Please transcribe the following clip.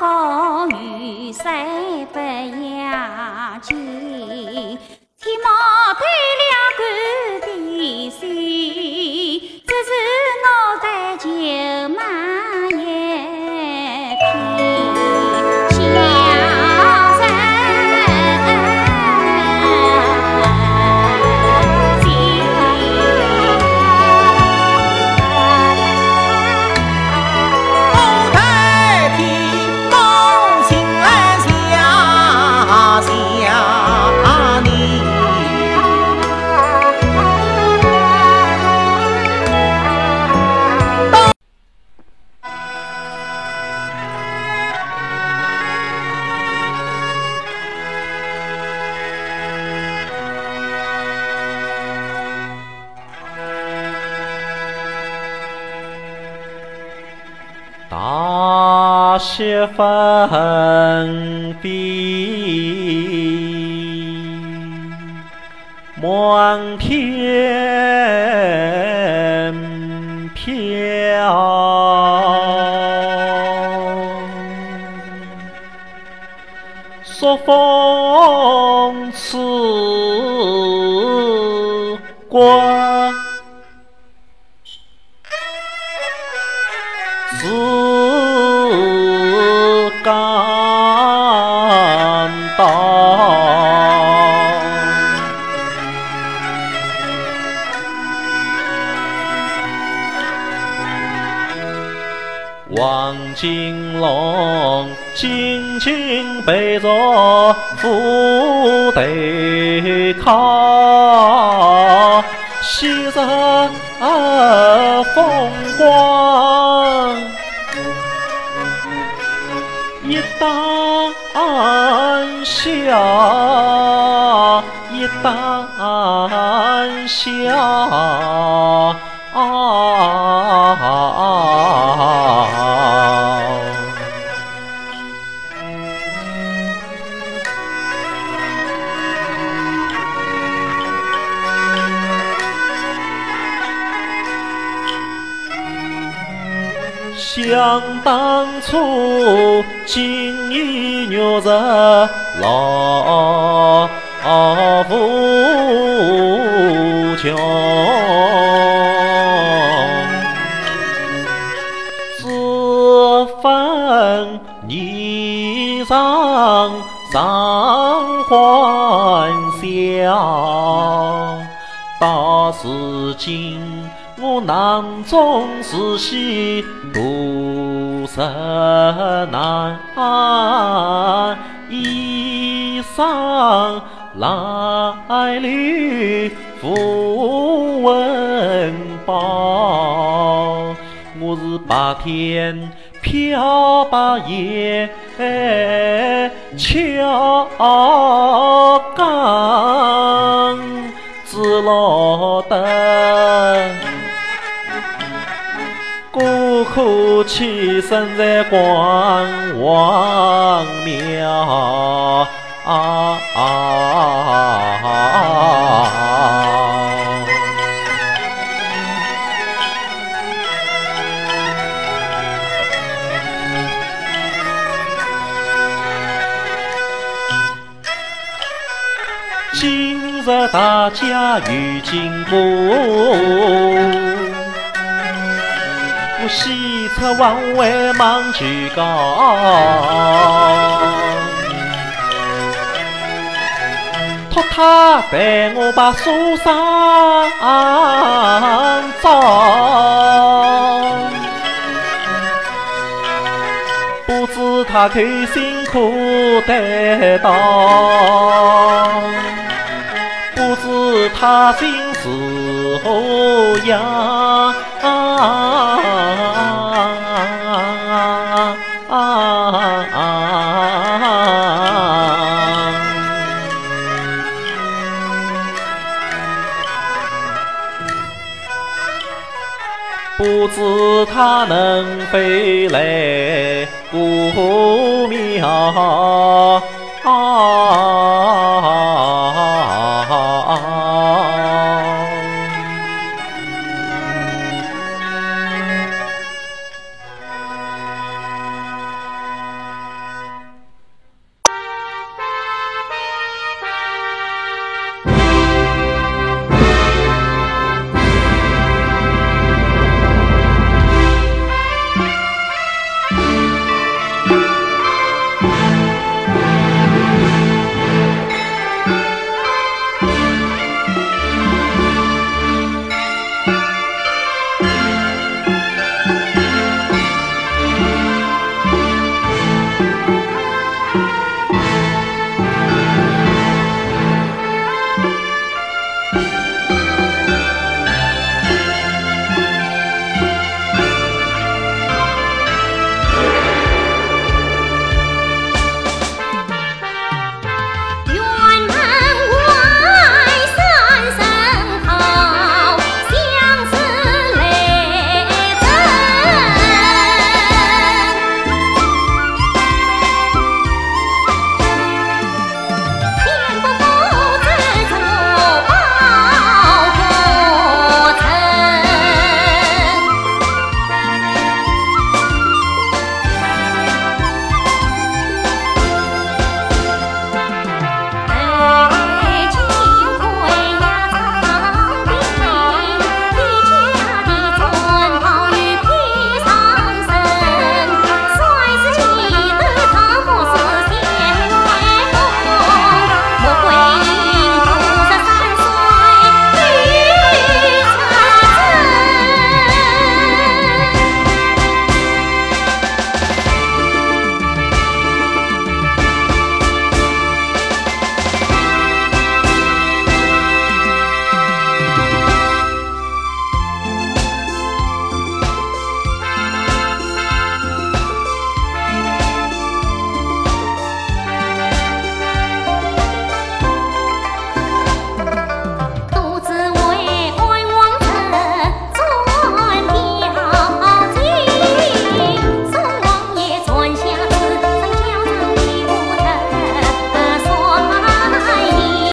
高玉山不要紧，天莫对了官的心，只是脑袋就满大雪纷飞，满天飘。朔风刺金龙紧紧背着副对靠，昔日风光。一旦笑，一旦笑。想当初，锦衣玉食老夫穷，只分衣裳常欢笑。到如今，我囊中是喜，独食难，衣裳褴褛，不温饱。我是白天漂白夜敲钢，只落得孤苦栖身在关王庙。今日大家遇金鼓，我喜出望外忙举高。托他带我把书上找，不知他口辛苦得到，不知他心是何样。能飞来。